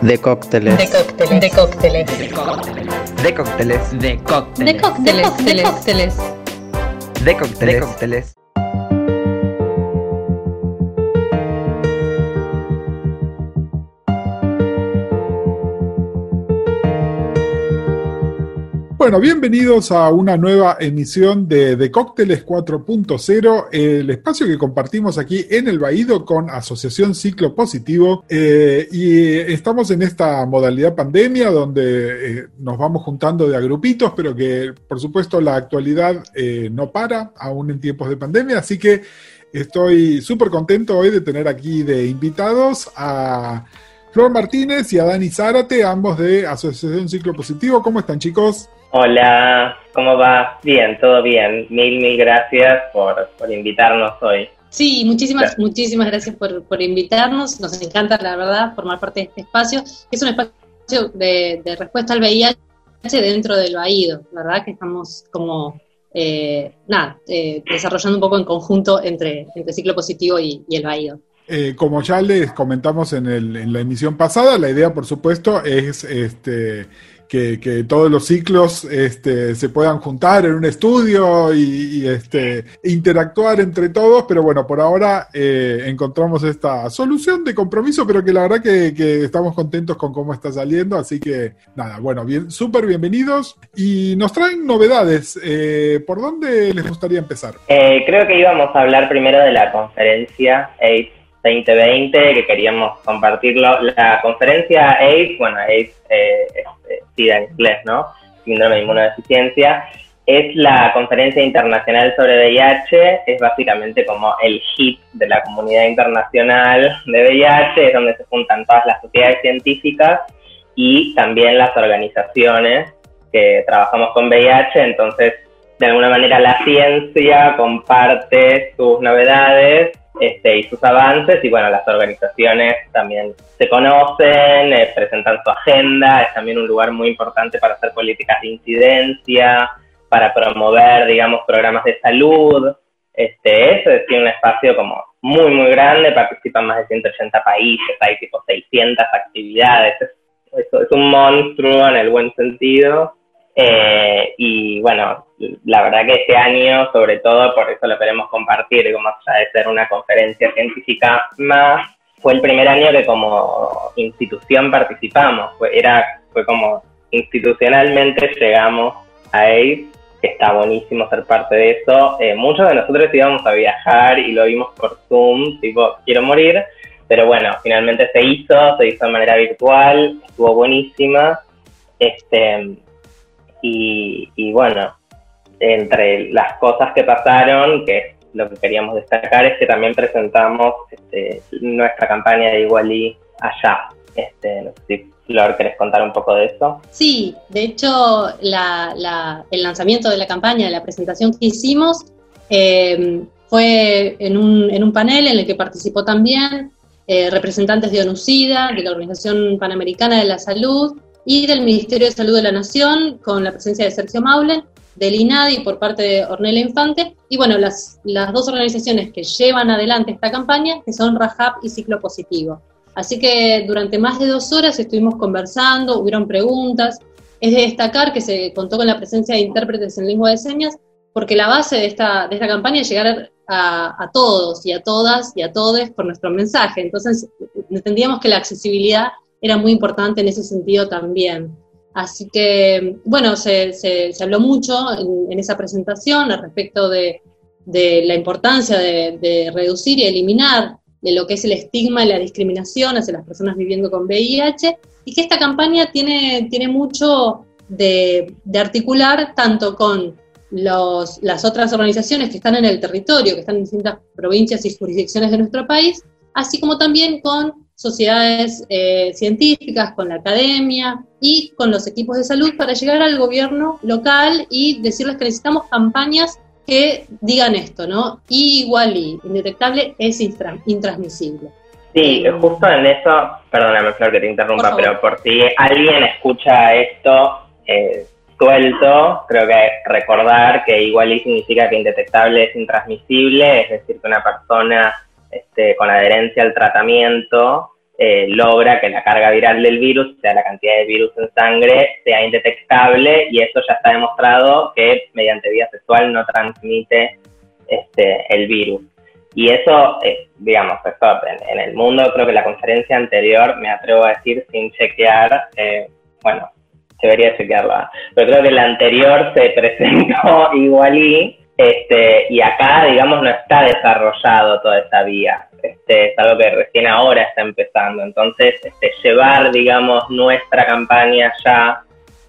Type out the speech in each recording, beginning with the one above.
De cócteles. De cócteles. De cócteles. De cócteles. De cócteles. De cócteles. De cócteles. De cócteles. Bueno, bienvenidos a una nueva emisión de, de Cócteles 4.0, el espacio que compartimos aquí en el Baído con Asociación Ciclo Positivo. Eh, y estamos en esta modalidad pandemia donde eh, nos vamos juntando de a grupitos, pero que por supuesto la actualidad eh, no para, aún en tiempos de pandemia. Así que estoy súper contento hoy de tener aquí de invitados a Flor Martínez y a Dani Zárate, ambos de Asociación Ciclo Positivo. ¿Cómo están chicos? Hola, ¿cómo va? Bien, todo bien. Mil, mil gracias por, invitarnos hoy. Sí, muchísimas, muchísimas gracias por, por, invitarnos. Nos encanta, la verdad, formar parte de este espacio. Es un espacio de, respuesta al VIH dentro del BAIDO, ¿verdad? Que estamos como, eh, nada, eh, desarrollando un poco en conjunto entre, entre ciclo positivo y, el BAIDO. Eh, como ya les comentamos en, el, en la emisión pasada, la idea, por supuesto, es este que, todos los ciclos este, se puedan juntar en un estudio y, este, interactuar entre todos, pero bueno, por ahora eh, encontramos esta solución de compromiso, pero que la verdad que, estamos contentos con cómo está saliendo, así que nada, bueno, bien, súper bienvenidos y nos traen novedades. Eh, ¿Por dónde les gustaría empezar? Eh, creo que íbamos a hablar primero de la conferencia AIDS 2020, que queríamos compartirlo. La conferencia AIDS, bueno, AIDS eh, es SIDA en inglés, ¿no? Síndrome de inmunodeficiencia, es la conferencia internacional sobre VIH, es básicamente como el hit de la comunidad internacional de VIH, es donde se juntan todas las sociedades científicas y también las organizaciones que trabajamos con VIH, entonces de alguna manera la ciencia comparte sus novedades este, y sus avances y bueno, las organizaciones también se conocen, eh, presentan su agenda, es también un lugar muy importante para hacer políticas de incidencia, para promover, digamos, programas de salud. Este, eso es un espacio como muy, muy grande, participan más de 180 países, hay tipo 600 actividades, es, es un monstruo en el buen sentido. Eh, y bueno, la verdad que este año, sobre todo, por eso lo queremos compartir, como ya de ser una conferencia científica más, fue el primer año que como institución participamos, fue, era, fue como institucionalmente llegamos a AIDS, que está buenísimo ser parte de eso. Eh, muchos de nosotros íbamos a viajar y lo vimos por Zoom, tipo, quiero morir, pero bueno, finalmente se hizo, se hizo de manera virtual, estuvo buenísima. Este, y, bueno, entre las cosas que pasaron, que lo que queríamos destacar es que también presentamos este, nuestra campaña de Igualí allá. Este, no sé si Flor, ¿querés contar un poco de eso? Sí, de hecho, el lanzamiento de la campaña, la presentación que hicimos, em, fue en un, en un, panel en el que participó también eh, representantes de ONUCIDA, de la Organización Panamericana de la Salud, y del Ministerio de Salud de la Nación, con la presencia de Sergio Maulen, del INADI por parte de Ornella Infante, y bueno, las, las dos organizaciones que llevan adelante esta campaña, que son RAJAP y Ciclo Positivo. Así que durante más de dos horas estuvimos conversando, hubieron preguntas. Es de destacar que se contó con la presencia de intérpretes en lengua de señas, porque la base de esta, de esta campaña es llegar a, a todos y a todas y a todos por nuestro mensaje. Entonces, entendíamos que la accesibilidad era muy importante en ese sentido también. Así que, bueno, se, habló mucho en, esa presentación al respecto de, la importancia de, reducir y eliminar lo que es el estigma y la discriminación hacia las personas viviendo con VIH y que esta campaña tiene, tiene mucho de, articular tanto con las otras organizaciones que están en el territorio, que están en distintas provincias y jurisdicciones de nuestro país, así como también con sociedades eh, científicas, con la academia y con los equipos de salud para llegar al gobierno local y decirles que necesitamos campañas que digan esto, ¿no? igual y indetectable es intransmisible. Sí, justo en eso, perdóname Flor que te interrumpa, pero por si alguien escucha esto eh, suelto, creo que recordar que igual y significa que indetectable es intransmisible, es decir, que una persona este, con adherencia al tratamiento eh, logra que la carga viral del virus, o sea, la cantidad de virus en sangre, sea indetectable y eso ya está demostrado que mediante vía sexual no transmite este, el virus. Y eso, eh, digamos, en, el mundo, creo que la conferencia anterior, me atrevo a decir sin chequear, eh, bueno, debería chequearla, pero creo que la anterior se presentó igualí, este, y acá, digamos, no está desarrollado toda esa vía. Este, es algo que recién ahora está empezando. Entonces, este, llevar, digamos, nuestra campaña ya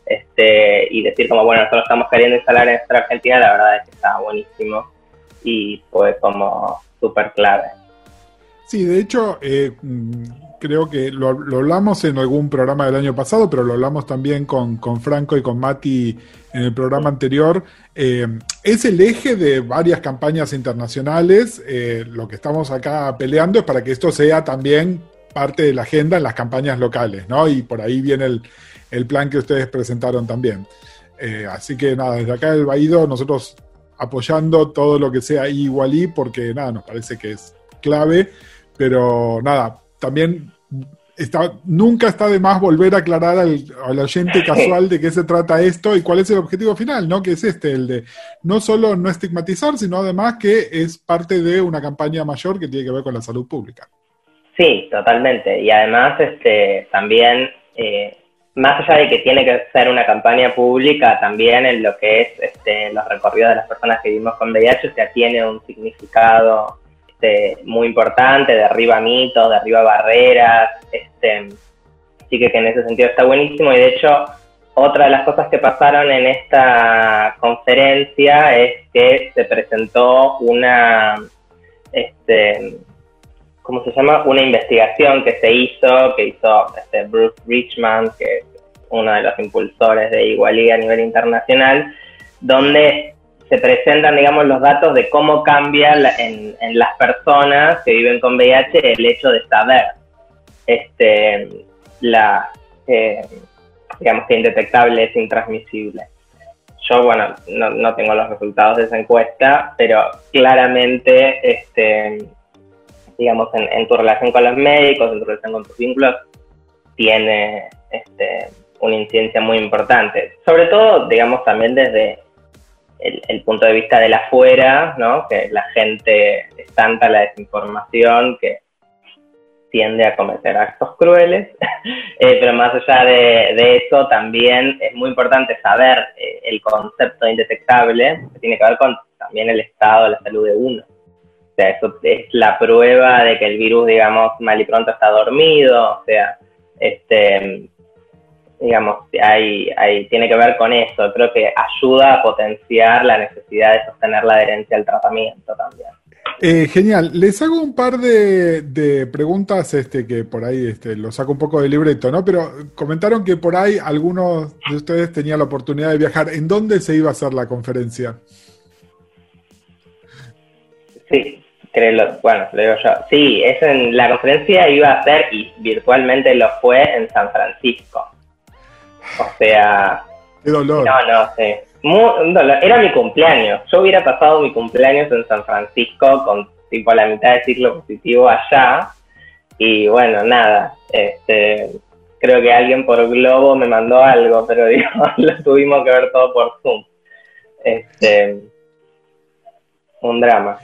este, y decir como, bueno, nosotros estamos queriendo instalar en nuestra Argentina, la verdad es que está buenísimo y fue como súper clave. Sí, de hecho, eh, creo que lo, hablamos en algún programa del año pasado, pero lo hablamos también con, con Franco y con Mati en el programa anterior. Eh, es el eje de varias campañas internacionales. Eh, lo que estamos acá peleando es para que esto sea también parte de la agenda en las campañas locales, ¿no? Y por ahí viene el, plan que ustedes presentaron también. Eh, así que nada, desde acá del Baído, nosotros apoyando todo lo que sea igualí, porque nada, nos parece que es clave, pero nada, también está, nunca está de más volver a aclarar al, oyente casual de qué se trata esto y cuál es el objetivo final, ¿no? Que es este, el de no solo no estigmatizar, sino además que es parte de una campaña mayor que tiene que ver con la salud pública. Sí, totalmente. Y además, este, también, eh, más allá de que tiene que ser una campaña pública, también en lo que es este, los recorridos de las personas que vivimos con VIH, o sea, tiene un significado este, muy importante, derriba mitos, derriba barreras, este, así que, en ese sentido está buenísimo y de hecho otra de las cosas que pasaron en esta conferencia es que se presentó una, este, ¿cómo se llama? Una investigación que se hizo, que hizo este Bruce Richman, que es uno de los impulsores de Igualdad a nivel internacional, donde se presentan, digamos, los datos de cómo cambia en, las personas que viven con VIH el hecho de saber este, la, eh, digamos que indetectable es intransmisible. Yo, bueno, no, tengo los resultados de esa encuesta, pero claramente, este, digamos, en, tu relación con los médicos, en tu relación con tus vínculos, tiene este, una incidencia muy importante. Sobre todo, digamos, también desde el, punto de vista de la afuera, ¿no? que la gente es tanta la desinformación que tiende a cometer actos crueles, eh, pero más allá de, eso también es muy importante saber eh, el concepto indetectable, que tiene que ver con también el estado de la salud de uno. O sea, eso es la prueba de que el virus, digamos, mal y pronto está dormido, o sea, este, digamos, hay, hay, tiene que ver con eso. Creo que ayuda a potenciar la necesidad de sostener la adherencia al tratamiento también. Eh, genial. Les hago un par de, preguntas este, que por ahí este, lo saco un poco del libreto, ¿no? Pero comentaron que por ahí algunos de ustedes tenían la oportunidad de viajar. ¿En dónde se iba a hacer la conferencia? Sí, creo, bueno, lo digo yo. Sí, es en, la conferencia iba a ser, y virtualmente lo fue, en San Francisco. O sea. Qué dolor. No, no, sí. Era mi cumpleaños. Yo hubiera pasado mi cumpleaños en San Francisco con tipo la mitad de ciclo positivo allá. Y bueno, nada. Este, creo que alguien por Globo me mandó algo, pero digo, lo tuvimos que ver todo por Zoom. Este, un drama.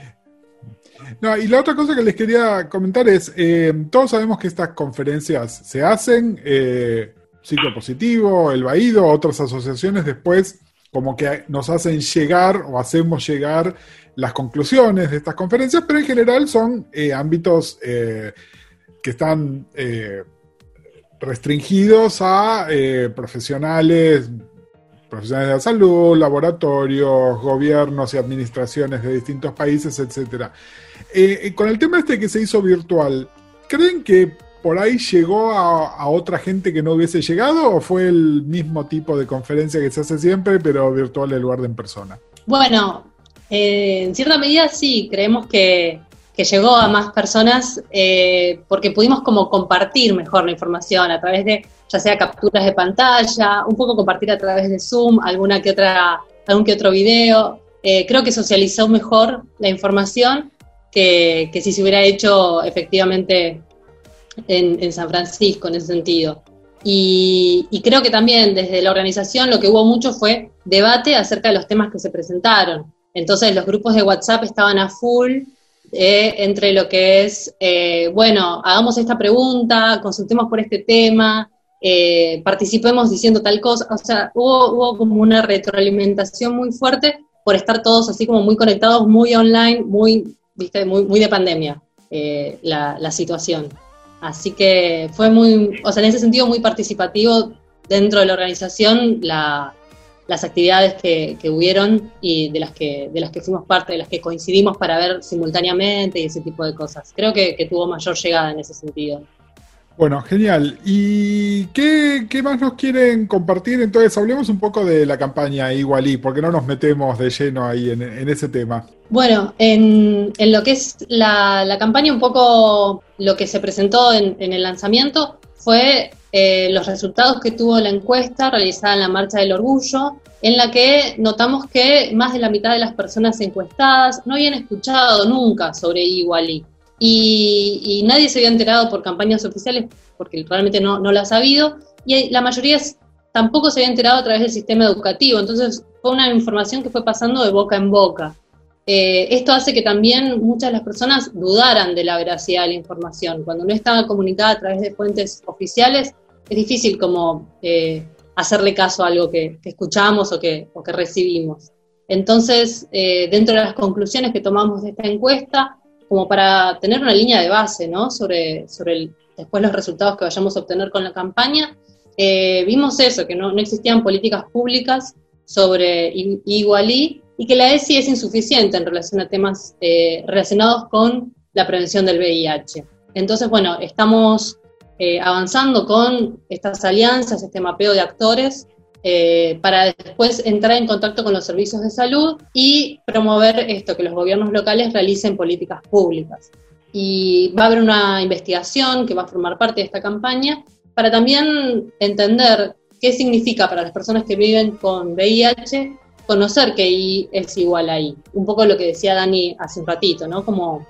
No, y la otra cosa que les quería comentar es, eh, todos sabemos que estas conferencias se hacen, eh, ciclo positivo, el Baído, otras asociaciones después como que nos hacen llegar o hacemos llegar las conclusiones de estas conferencias, pero en general son eh, ámbitos eh, que están eh, restringidos a profesionales, profesionales de la salud, laboratorios, gobiernos y administraciones de distintos países, etc. con el tema este que se hizo virtual, ¿creen que por ahí llegó a, otra gente que no hubiese llegado o fue el mismo tipo de conferencia que se hace siempre, pero virtual en lugar de en persona? Bueno, eh, en cierta medida sí, creemos que, llegó a más personas eh, porque pudimos como compartir mejor la información a través de, ya sea capturas de pantalla, un poco compartir a través de Zoom, alguna que otra, algún que otro video. Eh, creo que socializó mejor la información que, que si se hubiera hecho efectivamente en, San Francisco en ese sentido. Y, creo que también desde la organización lo que hubo mucho fue debate acerca de los temas que se presentaron. Entonces los grupos de WhatsApp estaban a full eh, entre lo que es, eh, bueno, hagamos esta pregunta, consultemos por este tema, eh, participemos diciendo tal cosa. O sea, hubo, hubo como una retroalimentación muy fuerte por estar todos así como muy conectados, muy online, muy, viste, muy, muy de pandemia la, la situación. Así que fue muy, o sea, en ese sentido muy participativo dentro de la organización las actividades que, hubieron y de las que, de las que fuimos parte, de las que coincidimos para ver simultáneamente y ese tipo de cosas. Creo que tuvo mayor llegada en ese sentido. Bueno, genial. ¿Y qué, más nos quieren compartir? Entonces, hablemos un poco de la campaña Igualí, porque no nos metemos de lleno ahí en, ese tema. Bueno, en, lo que es la, campaña, un poco lo que se presentó en, el lanzamiento fue eh, los resultados que tuvo la encuesta realizada en la Marcha del Orgullo, en la que notamos que más de la mitad de las personas encuestadas no habían escuchado nunca sobre Igualí y, nadie se había enterado por campañas oficiales porque realmente no, no ha sabido y la mayoría tampoco se había enterado a través del sistema educativo, entonces fue una información que fue pasando de boca en boca. Eh, esto hace que también muchas de las personas dudaran de la veracidad de la información. Cuando no estaba comunicada a través de fuentes oficiales, es difícil como eh, hacerle caso a algo que, escuchamos o que, o que recibimos. Entonces, eh, dentro de las conclusiones que tomamos de esta encuesta, como para tener una línea de base, ¿no? Sobre, sobre después los resultados que vayamos a obtener con la campaña. Eh, vimos eso, que no, existían políticas públicas sobre Igualí y que la ESI es insuficiente en relación a temas eh, relacionados con la prevención del VIH. Entonces, bueno, estamos eh, avanzando con estas alianzas, este mapeo de actores eh, para después entrar en contacto con los servicios de salud y promover esto, que los gobiernos locales realicen políticas públicas. Y va a haber una investigación que va a formar parte de esta campaña para también entender qué significa para las personas que viven con VIH conocer que I es igual a I. Un poco lo que decía Dani hace un ratito, ¿no? Como,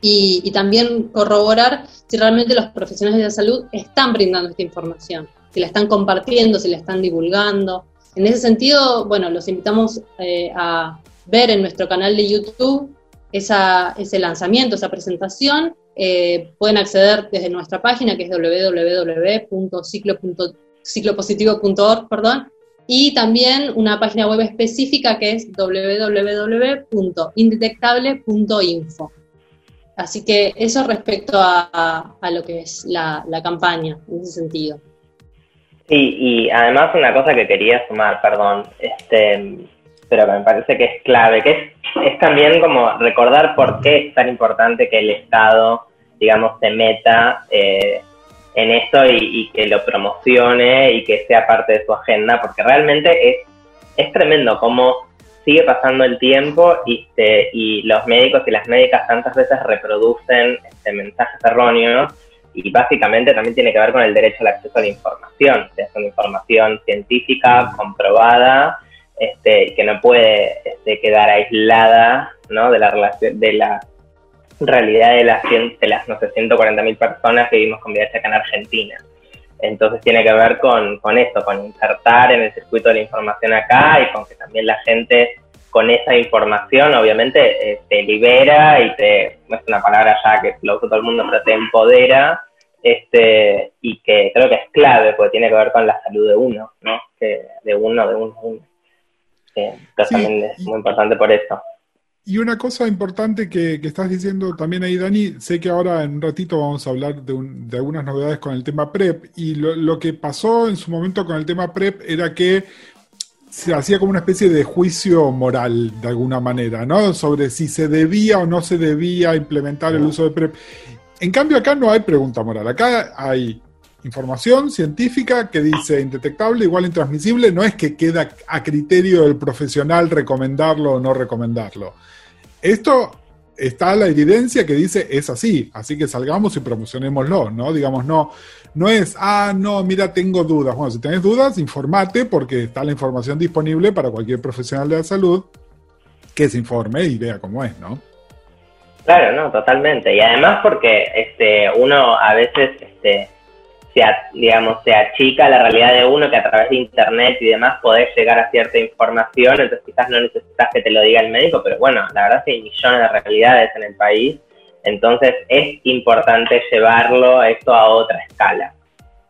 y, también corroborar si realmente los profesionales de salud están brindando esta información si la están compartiendo, si la están divulgando. En ese sentido, bueno, los invitamos eh, a ver en nuestro canal de YouTube ese lanzamiento, esa presentación. Eh, pueden acceder desde nuestra página que es www.ciclopositivo.org, perdón, y también una página web específica que es www.indetectable.info. Así que eso respecto a, lo que es la campaña, en ese sentido. Sí, y además una cosa que quería sumar, perdón, este, pero que me parece que es clave, que es, también como recordar por qué es tan importante que el Estado, digamos, se meta eh, en esto y, que lo promocione y que sea parte de su agenda, porque realmente es, es tremendo cómo sigue pasando el tiempo y, este, y los médicos y las médicas tantas veces reproducen este, mensajes erróneos y básicamente también tiene que ver con el derecho al acceso a la información, es una información científica, comprobada, este, que no puede este, quedar aislada ¿no? de la relación de la realidad de las, de las no sé, 140.000 personas que vivimos con VIH acá en Argentina. Entonces tiene que ver con, con esto, con insertar en el circuito de la información acá y con que también la gente con esa información obviamente eh, te libera y te, es una palabra ya que lo usa todo el mundo, pero te empodera este, y que creo que es clave porque tiene que ver con la salud de uno, ¿no? Que de uno, de uno, uno. Que también es muy importante por eso. Y una cosa importante que, estás diciendo también ahí, Dani, sé que ahora en un ratito vamos a hablar de, de algunas novedades con el tema PrEP, y lo, lo, que pasó en su momento con el tema PrEP era que se hacía como una especie de juicio moral, de alguna manera, ¿no? Sobre si se debía o no se debía implementar el uso de PrEP. En cambio, acá no hay pregunta moral. Acá hay información científica que dice indetectable igual intransmisible. No es que queda a criterio del profesional recomendarlo o no recomendarlo. Esto está la evidencia que dice es así, así que salgamos y promocionémoslo, ¿no? Digamos, no, no es, ah, no, mira, tengo dudas. Bueno, si tenés dudas, informate porque está la información disponible para cualquier profesional de la salud que se informe y vea cómo es, ¿no? Claro, no, totalmente. Y además porque este, uno a veces este, se, digamos, se achica la realidad de uno que a través de internet y demás podés llegar a cierta información, entonces quizás no necesitas que te lo diga el médico, pero bueno, la verdad es que hay millones de realidades en el país, entonces es importante llevarlo esto a otra escala,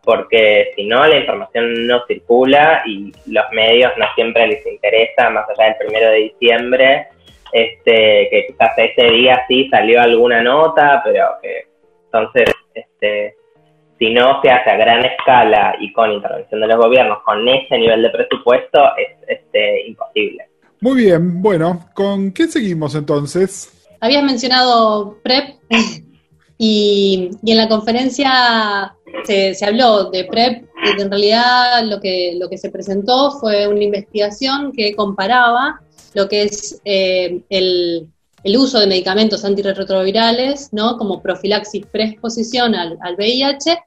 porque si no la información no circula y los medios no siempre les interesa, más allá del primero de diciembre, este, que quizás ese día sí salió alguna nota, pero que entonces, este, si no se hace a gran escala y con intervención de los gobiernos, con ese nivel de presupuesto, es este, imposible. Muy bien, bueno, ¿con qué seguimos entonces? Habías mencionado PrEP y, en la conferencia se, se, habló de PrEP y en realidad lo que, lo que se presentó fue una investigación que comparaba lo que es eh, el, uso de medicamentos antirretrovirales, ¿no? Como profilaxis preexposición al, al VIH,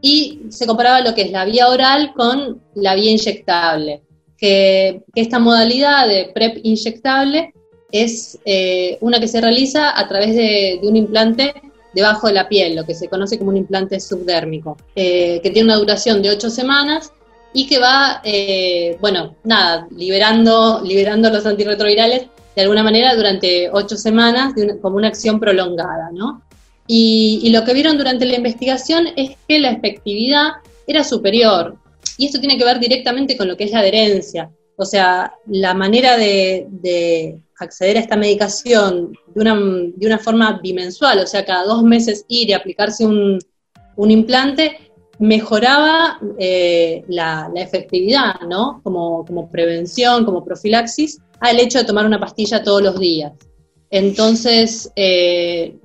y se comparaba lo que es la vía oral con la vía inyectable. Que, esta modalidad de PrEP inyectable es eh, una que se realiza a través de, un implante debajo de la piel, lo que se conoce como un implante subdérmico, eh, que tiene una duración de ocho semanas y que va, eh, bueno, nada, liberando, liberando los antirretrovirales de alguna manera durante ocho semanas como una acción prolongada, ¿no? Y, lo que vieron durante la investigación es que la efectividad era superior. Y esto tiene que ver directamente con lo que es la adherencia. O sea, la manera de, acceder a esta medicación de una, de una, forma bimensual, o sea, cada dos meses ir y aplicarse un, un implante, mejoraba eh, la, efectividad, ¿no? Como, prevención, como profilaxis, al hecho de tomar una pastilla todos los días. Entonces, eh,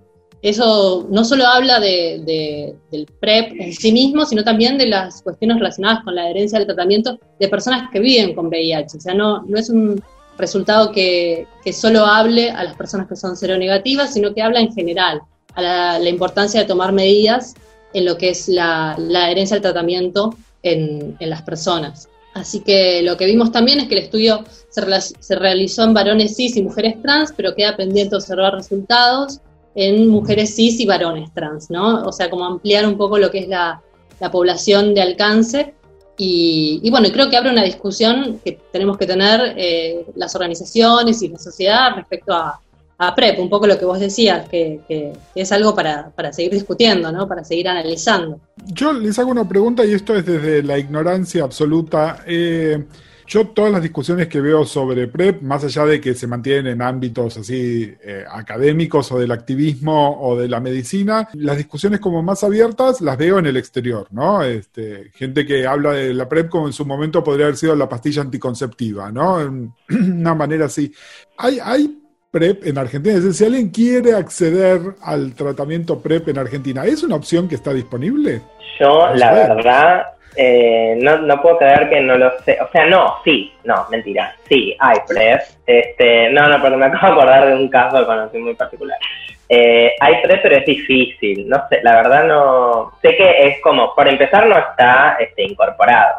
eso no solo habla de, del PrEP en sí mismo, sino también de las cuestiones relacionadas con la adherencia al tratamiento de personas que viven con VIH. O sea, no, no es un resultado que, solo hable a las personas que son seronegativas, sino que habla en general a la importancia de tomar medidas en lo que es la, adherencia al tratamiento en, las personas. Así que lo que vimos también es que el estudio se, realizó en varones cis y mujeres trans, pero queda pendiente observar resultados en mujeres cis y varones trans, ¿no? O sea, como ampliar un poco lo que es la, población de alcance. Y, bueno, creo que abre una discusión que tenemos que tener eh, las organizaciones y la sociedad respecto a, a PrEP, un poco lo que vos decías, que, es algo para, seguir discutiendo, ¿no? para seguir analizando. Yo les hago una pregunta y esto es desde la ignorancia absoluta. Eh, yo todas las discusiones que veo sobre PrEP, más allá de que se mantienen en ámbitos así eh, académicos o del activismo o de la medicina, las discusiones como más abiertas las veo en el exterior, ¿no? Este, gente que habla de la PrEP como en su momento podría haber sido la pastilla anticonceptiva, ¿no? Una manera así. Hay, hay PrEP en Argentina. Es decir, si alguien quiere acceder al tratamiento PrEP en Argentina, ¿es una opción que está disponible? Yo, la verdad, eh, no, no puedo creer que no lo sé. O sea, no, sí, no, mentira. Sí, hay PrEP. Este, no, no, porque me acabo de acordar de un caso que conocí muy particular. Eh, hay PrEP, pero es difícil. No sé, la verdad no. Sé que es como, por empezar, no está este, incorporado.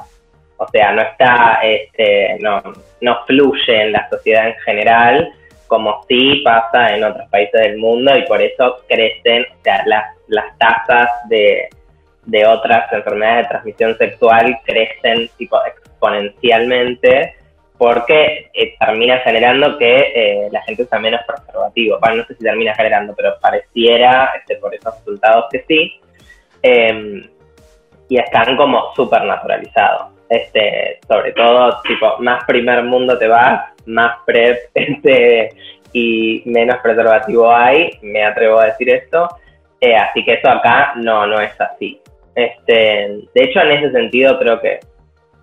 O sea, no está, este, no, no fluye en la sociedad en general como sí pasa en otros países del mundo y por eso crecen o sea, las, las tasas de, de otras enfermedades de transmisión sexual crecen tipo exponencialmente porque eh, termina generando que eh, la gente usa menos preservativo. Bueno, no sé si termina generando, pero pareciera, este, por esos resultados que sí. Em, y están como súper naturalizados. Este, sobre todo, tipo, más primer mundo te vas, más PrEP este, y menos preservativo hay, me atrevo a decir esto. Eh, así que eso acá no, no es así. Este, de hecho, en ese sentido creo que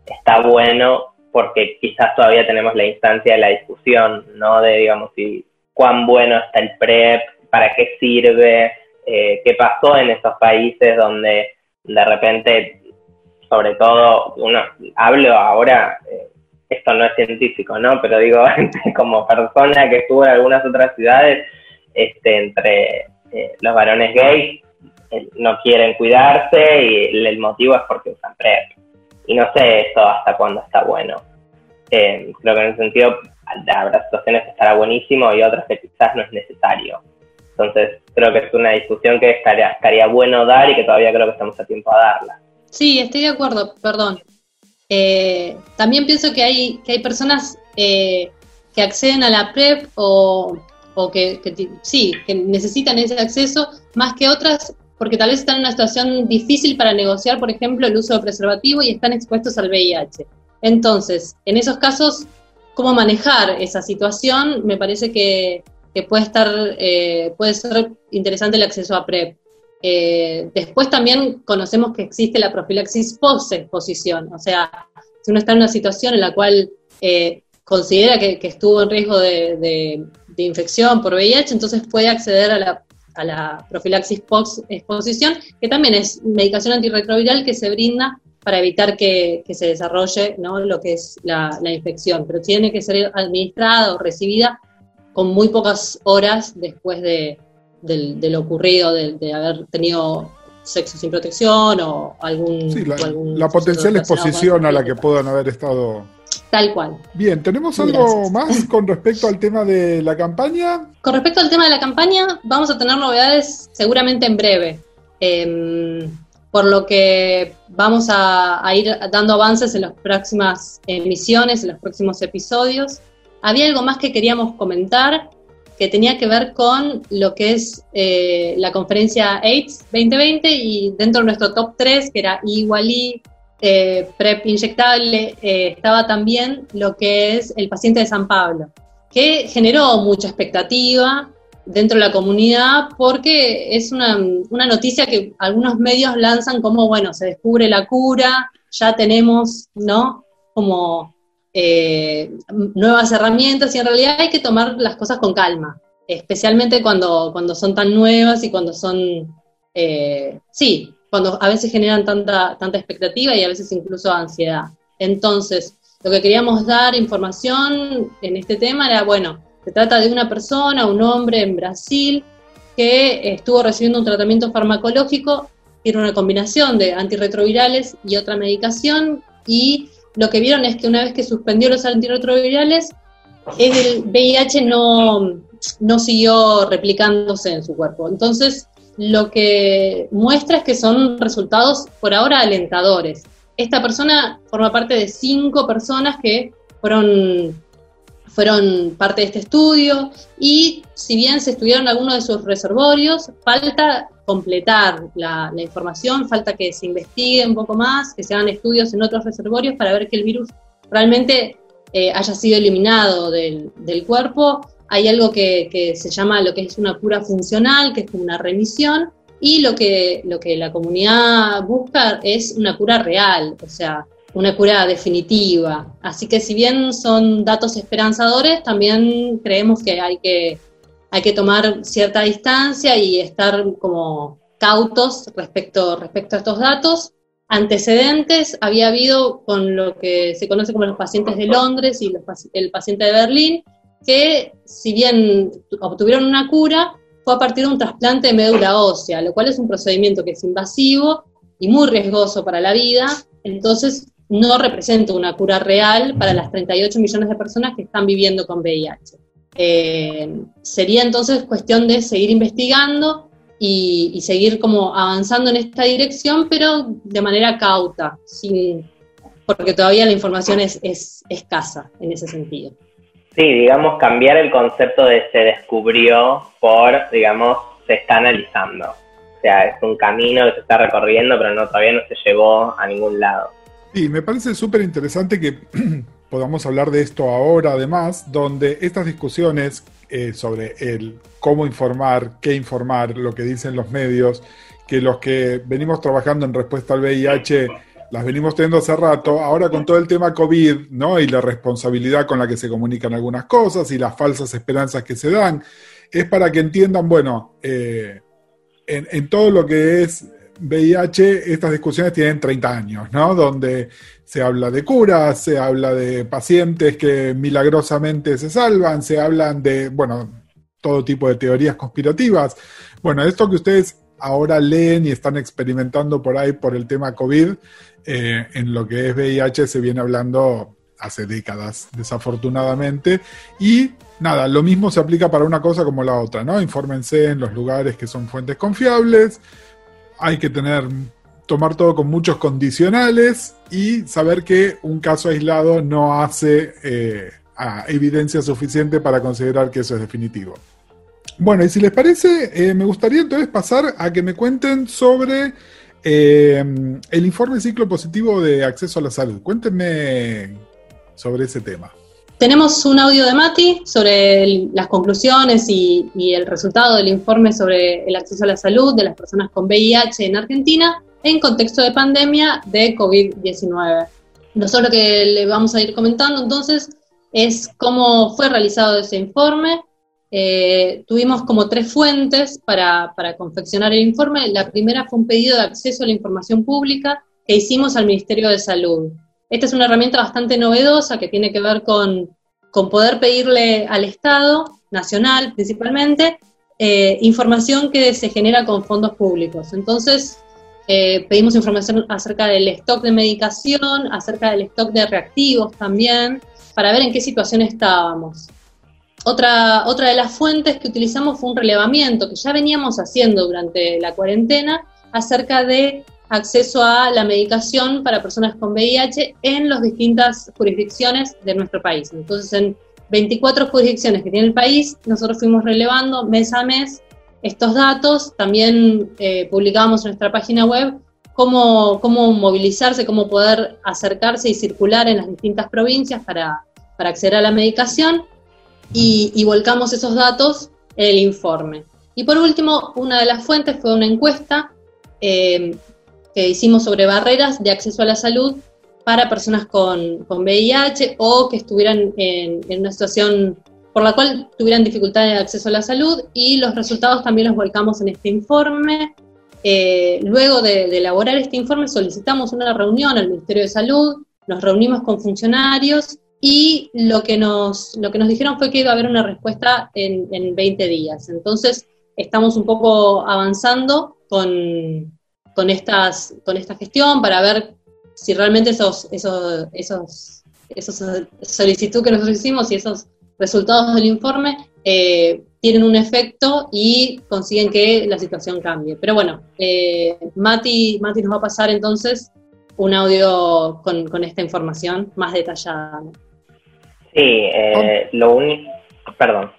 está bueno porque quizás todavía tenemos la instancia de la discusión, ¿no? De, digamos, si cuán bueno está el PrEP, para qué sirve, eh, qué pasó en esos países donde de repente, sobre todo, uno hablo ahora eh, esto no es científico, ¿no? Pero digo, como persona que estuvo en algunas otras ciudades, este, entre eh, los varones gays eh, no quieren cuidarse y el, motivo es porque usan PrEP. Y no sé eso hasta cuándo está bueno. Creo que en ese sentido habrá situaciones que estará buenísimo y otras que quizás no es necesario. Entonces, creo que es una discusión que estaría, estaría bueno dar y que todavía creo que estamos a tiempo a darla. Sí, estoy de acuerdo, perdón. Eh, también pienso que hay, que hay personas eh, que acceden a la PrEP o, que, sí, que necesitan ese acceso más que otras porque tal vez están en una situación difícil para negociar, por ejemplo, el uso de preservativo y están expuestos al VIH. Entonces, en esos casos, ¿cómo manejar esa situación? Me parece que, puede estar, eh, puede ser interesante el acceso a PrEP. Eh, después también conocemos que existe la profilaxis post-exposición, o sea, si uno está en una situación en la cual eh, considera que, estuvo en riesgo de, infección por VIH, entonces puede acceder a la, profilaxis post-exposición, que también es medicación antirretroviral que se brinda para evitar que, se desarrolle ¿no? lo que es la, la, infección, pero tiene que ser administrada o recibida con muy pocas horas después de, de lo ocurrido, de, haber tenido sexo sin protección o algún... Sí, la, potencial exposición a la que puedan haber estado... Tal cual. Bien, ¿tenemos algo más con respecto al tema de la campaña? Con respecto al tema de la campaña, vamos a tener novedades seguramente en breve. Em, por lo que vamos a, a, ir dando avances en las próximas emisiones, en los próximos episodios. Había algo más que queríamos comentar, que tenía que ver con lo que es eh, la conferencia AIDS 2020 y dentro de nuestro top 3, que era Igualí, eh, PrEP inyectable, eh, estaba también lo que es el paciente de San Pablo, que generó mucha expectativa dentro de la comunidad porque es una, una noticia que algunos medios lanzan como, bueno, se descubre la cura, ya tenemos, ¿no? Como eh, nuevas herramientas y en realidad hay que tomar las cosas con calma, especialmente cuando, cuando son tan nuevas y cuando son, eh, sí, cuando a veces generan tanta, tanta expectativa y a veces incluso ansiedad. Entonces, lo que queríamos dar información en este tema era, bueno, se trata de una persona, un hombre en Brasil, que estuvo recibiendo un tratamiento farmacológico, era una combinación de antirretrovirales y otra medicación, y lo que vieron es que una vez que suspendió los antirretrovirales, el VIH no, no siguió replicándose en su cuerpo. Entonces, lo que muestra es que son resultados por ahora alentadores. Esta persona forma parte de cinco personas que fueron, fueron parte de este estudio y si bien se estudiaron algunos de sus reservorios, falta completar la, información, falta que se investigue un poco más, que se hagan estudios en otros reservorios para ver que el virus realmente eh, haya sido eliminado del, cuerpo. Hay algo que, se llama lo que es una cura funcional, que es como una remisión, y lo que, lo que la comunidad busca es una cura real, o sea, una cura definitiva. Así que si bien son datos esperanzadores, también creemos que hay que hay que tomar cierta distancia y estar como cautos respecto, respecto a estos datos. Antecedentes había habido con lo que se conoce como los pacientes de Londres y el paciente de Berlín, que si bien obtuvieron una cura, fue a partir de un trasplante de médula ósea, lo cual es un procedimiento que es invasivo y muy riesgoso para la vida, entonces no representa una cura real para las 38 millones de personas que están viviendo con VIH. Eh, sería entonces cuestión de seguir investigando y, seguir como avanzando en esta dirección, pero de manera cauta, sin, porque todavía la información es, es escasa en ese sentido. Sí, digamos, cambiar el concepto de se descubrió por, digamos, se está analizando. O sea, es un camino que se está recorriendo, pero no todavía no se llevó a ningún lado. Sí, me parece súper interesante que podamos hablar de esto ahora además, donde estas discusiones eh, sobre el cómo informar, qué informar, lo que dicen los medios, que los que venimos trabajando en respuesta al VIH las venimos teniendo hace rato, ahora con todo el tema COVID, ¿no? Y la responsabilidad con la que se comunican algunas cosas y las falsas esperanzas que se dan, es para que entiendan, bueno, eh, en, en, todo lo que es VIH, estas discusiones tienen 30 años, ¿no? Donde se habla de curas, se habla de pacientes que milagrosamente se salvan, se hablan de, bueno, todo tipo de teorías conspirativas. Bueno, esto que ustedes ahora leen y están experimentando por ahí por el tema COVID, eh, en lo que es VIH se viene hablando hace décadas, desafortunadamente. Y nada, lo mismo se aplica para una cosa como la otra, ¿no? Infórmense en los lugares que son fuentes confiables. Hay que tener, tomar todo con muchos condicionales y saber que un caso aislado no hace eh, evidencia suficiente para considerar que eso es definitivo. Bueno, y si les parece, eh, me gustaría entonces pasar a que me cuenten sobre eh, el informe ciclo positivo de acceso a la salud. Cuéntenme sobre ese tema. Tenemos un audio de Mati sobre las conclusiones y, el resultado del informe sobre el acceso a la salud de las personas con VIH en Argentina en contexto de pandemia de COVID-19. Nosotros lo que le vamos a ir comentando entonces es cómo fue realizado ese informe, eh, tuvimos como tres fuentes para, confeccionar el informe. La primera fue un pedido de acceso a la información pública que hicimos al Ministerio de Salud. Esta es una herramienta bastante novedosa que tiene que ver con, poder pedirle al Estado, nacional principalmente, eh, información que se genera con fondos públicos. Entonces, eh, pedimos información acerca del stock de medicación, acerca del stock de reactivos también, para ver en qué situación estábamos. Otra, otra de las fuentes que utilizamos fue un relevamiento que ya veníamos haciendo durante la cuarentena acerca de acceso a la medicación para personas con VIH en las distintas jurisdicciones de nuestro país. Entonces, en 24 jurisdicciones que tiene el país, nosotros fuimos relevando mes a mes estos datos. También eh, publicábamos en nuestra página web cómo, cómo movilizarse, cómo poder acercarse y circular en las distintas provincias para, para acceder a la medicación y, volcamos esos datos en el informe. Y por último, una de las fuentes fue una encuesta eh, que hicimos sobre barreras de acceso a la salud para personas con, con VIH o que estuvieran en, una situación por la cual tuvieran dificultad de acceso a la salud y los resultados también los volcamos en este informe. Eh, luego de, de, elaborar este informe solicitamos una reunión al Ministerio de Salud, nos reunimos con funcionarios y lo que nos, lo que nos dijeron fue que iba a haber una respuesta en, en 20 días. Entonces, estamos un poco avanzando con, con, estas, con esta gestión para ver si realmente esos, esos, esos, esos solicitud que nosotros hicimos y esos resultados del informe eh, tienen un efecto y consiguen que la situación cambie. Pero bueno, eh, Mati, Mati nos va a pasar entonces un audio con, con esta información más detallada. Sí, eh, lo único, perdón.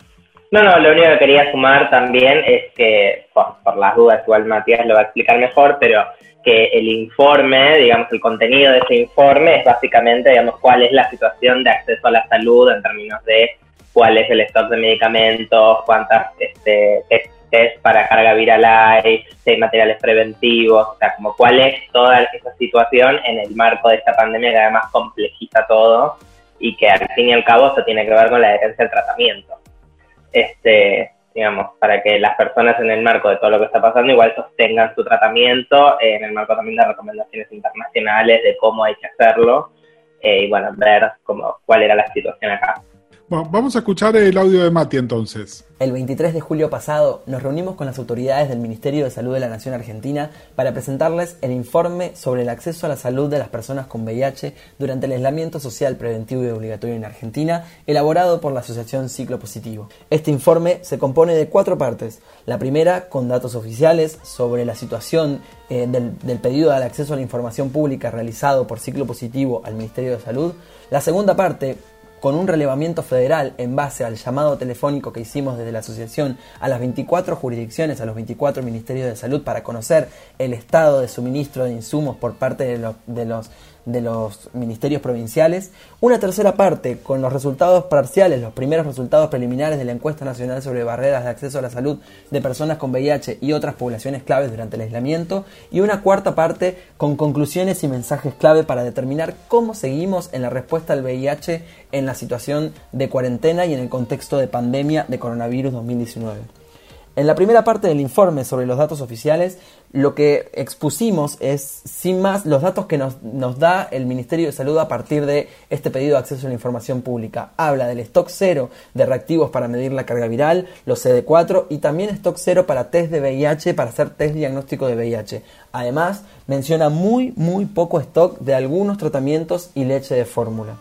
No, no, lo único que quería sumar también es que, por, las dudas, igual Matías lo va a explicar mejor, pero que el informe, digamos, el contenido de ese informe es básicamente, digamos, cuál es la situación de acceso a la salud en términos de cuál es el stock de medicamentos, cuántas este, test, para carga viral hay, si materiales preventivos, o sea, como cuál es toda esa situación en el marco de esta pandemia que además complejiza todo y que al fin y al cabo eso tiene que ver con la adherencia al tratamiento. Este, digamos, para que las personas en el marco de todo lo que está pasando igual sostengan su tratamiento, en el marco también de recomendaciones internacionales de cómo hay que hacerlo, eh, y bueno, ver cómo, cuál era la situación acá. Vamos a escuchar el audio de Mati entonces. El 23 de julio pasado nos reunimos con las autoridades del Ministerio de Salud de la Nación Argentina para presentarles el informe sobre el acceso a la salud de las personas con VIH durante el aislamiento social preventivo y obligatorio en Argentina, elaborado por la Asociación Ciclo Positivo. Este informe se compone de cuatro partes. La primera, con datos oficiales sobre la situación eh, del, del pedido de acceso a la información pública realizado por Ciclo Positivo al Ministerio de Salud. La segunda parte, con un relevamiento federal en base al llamado telefónico que hicimos desde la asociación a las 24 jurisdicciones, a los 24 ministerios de salud para conocer el estado de suministro de insumos por parte de, de los de los ministerios provinciales, una tercera parte con los resultados parciales, los primeros resultados preliminares de la encuesta nacional sobre barreras de acceso a la salud de personas con VIH y otras poblaciones claves durante el aislamiento, y una cuarta parte con conclusiones y mensajes clave para determinar cómo seguimos en la respuesta al VIH en la situación de cuarentena y en el contexto de pandemia de coronavirus 2019. En la primera parte del informe sobre los datos oficiales, lo que expusimos es, sin más, los datos que nos, da el Ministerio de Salud a partir de este pedido de acceso a la información pública. Habla del stock cero de reactivos para medir la carga viral, los CD4 y también stock cero para test de VIH, para hacer test diagnóstico de VIH. Además, menciona muy, muy poco stock de algunos tratamientos y leche de fórmula.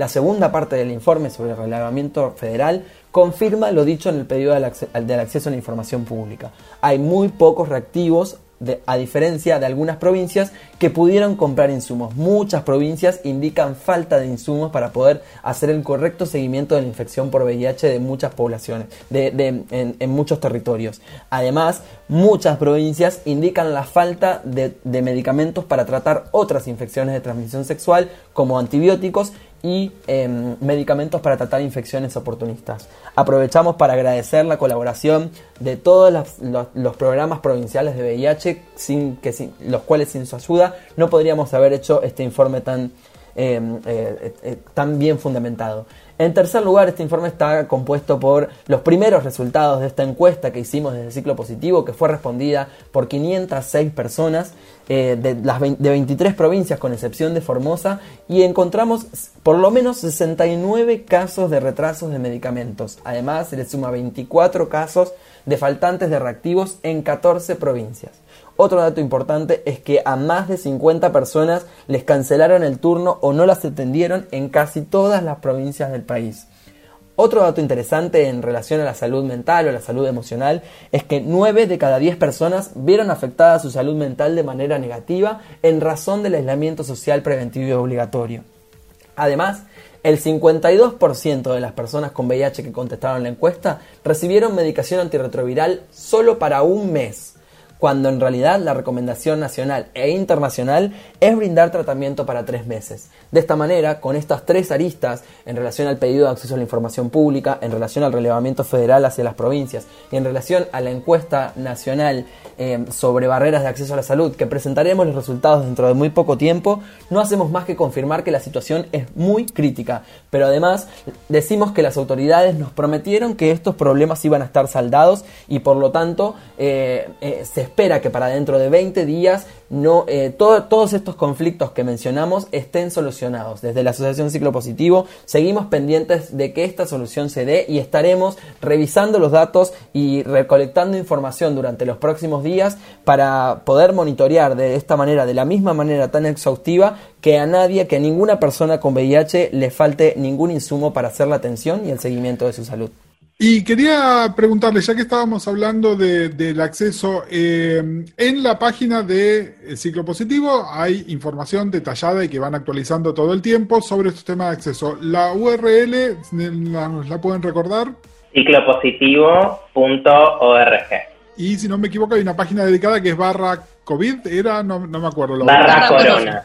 La segunda parte del informe sobre el relevamiento federal confirma lo dicho en el pedido del, acceso a la información pública. Hay muy pocos reactivos a diferencia de algunas provincias que pudieron comprar insumos. Muchas provincias indican falta de insumos para poder hacer el correcto seguimiento de la infección por VIH de muchas poblaciones, de, en, muchos territorios. Además, muchas provincias indican la falta de, medicamentos para tratar otras infecciones de transmisión sexual como antibióticos y em, medicamentos para tratar infecciones oportunistas. Aprovechamos para agradecer la colaboración de todos los, programas provinciales de VIH, sin, que, sin, los cuales sin su ayuda no podríamos haber hecho este informe tan, em, eh, eh, tan bien fundamentado. En tercer lugar, este informe está compuesto por los primeros resultados de esta encuesta que hicimos desde ciclo positivo, que fue respondida por 506 personas eh, de, las de 23 provincias, con excepción de Formosa, y encontramos por lo menos 69 casos de retrasos de medicamentos. Además, se le suma 24 casos de faltantes de reactivos en 14 provincias. Otro dato importante es que a más de 50 personas les cancelaron el turno o no las atendieron en casi todas las provincias del país. Otro dato interesante en relación a la salud mental o la salud emocional es que 9 de cada 10 personas vieron afectada su salud mental de manera negativa en razón del aislamiento social preventivo y obligatorio. Además, el 52% de las personas con VIH que contestaron la encuesta recibieron medicación antirretroviral solo para un mes cuando en realidad la recomendación nacional e internacional es brindar tratamiento para tres meses. De esta manera, con estas tres aristas, en relación al pedido de acceso a la información pública, en relación al relevamiento federal hacia las provincias y en relación a la encuesta nacional eh, sobre barreras de acceso a la salud, que presentaremos los resultados dentro de muy poco tiempo, no hacemos más que confirmar que la situación es muy crítica, pero además decimos que las autoridades nos prometieron que estos problemas iban a estar saldados y por lo tanto eh, eh, se espera que para dentro de 20 días no, eh, todos estos conflictos que mencionamos estén solucionados. Desde la Asociación Ciclo Positivo seguimos pendientes de que esta solución se dé y estaremos revisando los datos y recolectando información durante los próximos días para poder monitorear de esta manera, de la misma manera tan exhaustiva, que a nadie, que a ninguna persona con VIH le falte ningún insumo para hacer la atención y el seguimiento de su salud. Y quería preguntarle, ya que estábamos hablando del acceso, eh, en la página de Ciclo Positivo hay información detallada y que van actualizando todo el tiempo sobre estos temas de acceso. ¿La URL la, pueden recordar? ciclopositivo.org. Y si no me equivoco, hay una página dedicada que es barra COVID, era, no, me acuerdo. barra, corona.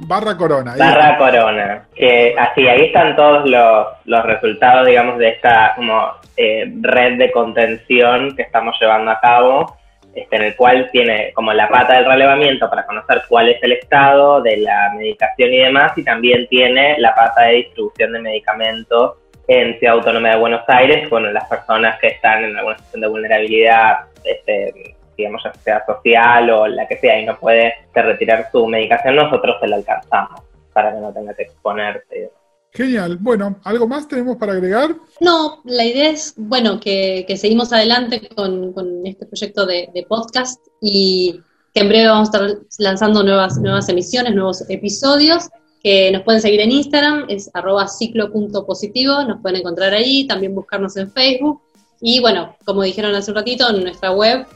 barra corona. Barra corona. Que así, ahí están todos los, los resultados, digamos, de esta como eh, red de contención que estamos llevando a cabo, este, en el cual tiene como la pata del relevamiento para conocer cuál es el estado de la medicación y demás, y también tiene la pata de distribución de medicamentos en Ciudad Autónoma de Buenos Aires, bueno, las personas que están en alguna situación de vulnerabilidad, este, digamos, ya sea social o la que sea, y no puede retirar su medicación, nosotros se la alcanzamos para que no tenga que exponerse. Genial. Bueno, ¿algo más tenemos para agregar? No, la idea es, bueno, que, seguimos adelante con, este proyecto de, podcast y que en breve vamos a estar lanzando nuevas, nuevas emisiones, nuevos episodios, que nos pueden seguir en Instagram, es arroba ciclo.positivo, nos pueden encontrar ahí, también buscarnos en Facebook. Y bueno, como dijeron hace un ratito, en nuestra web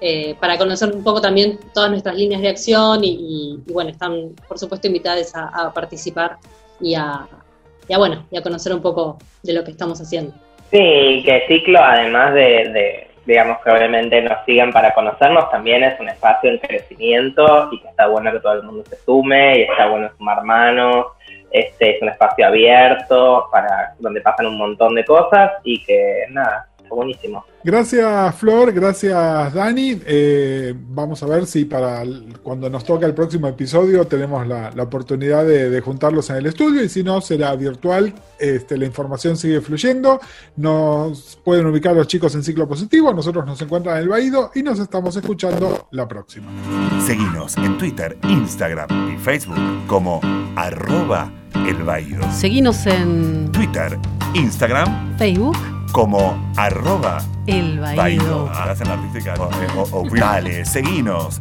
eh, para conocer un poco también todas nuestras líneas de acción y, bueno, están por supuesto invitadas a, participar y a, bueno, y a conocer un poco de lo que estamos haciendo. Sí, que Ciclo, además de, digamos que obviamente nos sigan para conocernos, también es un espacio en crecimiento y que está bueno que todo el mundo se sume y está bueno sumar manos. Este es un espacio abierto para donde pasan un montón de cosas y que nada, buenísimo. Gracias Flor, gracias Dani. Eh, vamos a ver si para cuando nos toca el próximo episodio tenemos la, oportunidad de, juntarlos en el estudio y si no será virtual. Este, la información sigue fluyendo. Nos pueden ubicar los chicos en ciclo positivo, nosotros nos encuentran en el Baído y nos estamos escuchando la próxima. Seguimos en Twitter, Instagram y Facebook como arroba el Baído. Seguimos en Twitter, Instagram, Facebook como arroba el baído. Hacen la artística. O, o, seguinos